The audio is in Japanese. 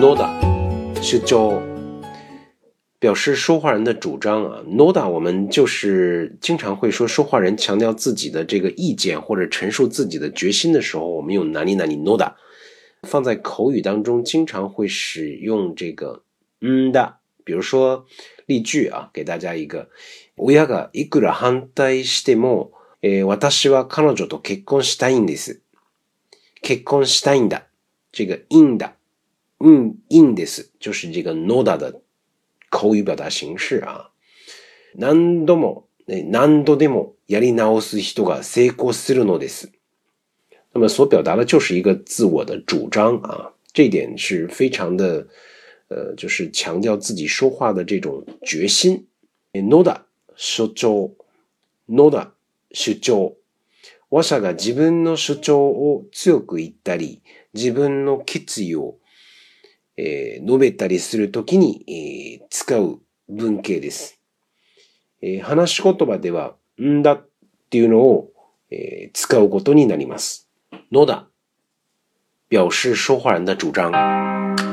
noda 是就表示说话人的主张啊。noda 我们就是经常会说说话人强调自己的这个意见或者陈述自己的决心的时候，我们用哪里哪里 noda。放在口语当中，经常会使用这个嗯的，比如说例句啊，给大家一个：親がいくら反対しても、え私は彼女と結婚したいんです。結婚したいんだ。这个 in 的， 嗯 in です，就是这个 noda 的口语表达形式啊。何度も、何度でもやり直す人が成功するのです。那么所表达的就是一个自我的主张啊，这一点是非常的，呃，就是强调自己说话的这种决心。noda 主張，noda 主張。我者が自分の主張を強く言ったり、自分の決意を、えー、述べたりするときに、えー、使う文型です。えー、話し言葉では、んだっていうのを、えー、使うことになります。のだ表示说话人的主张。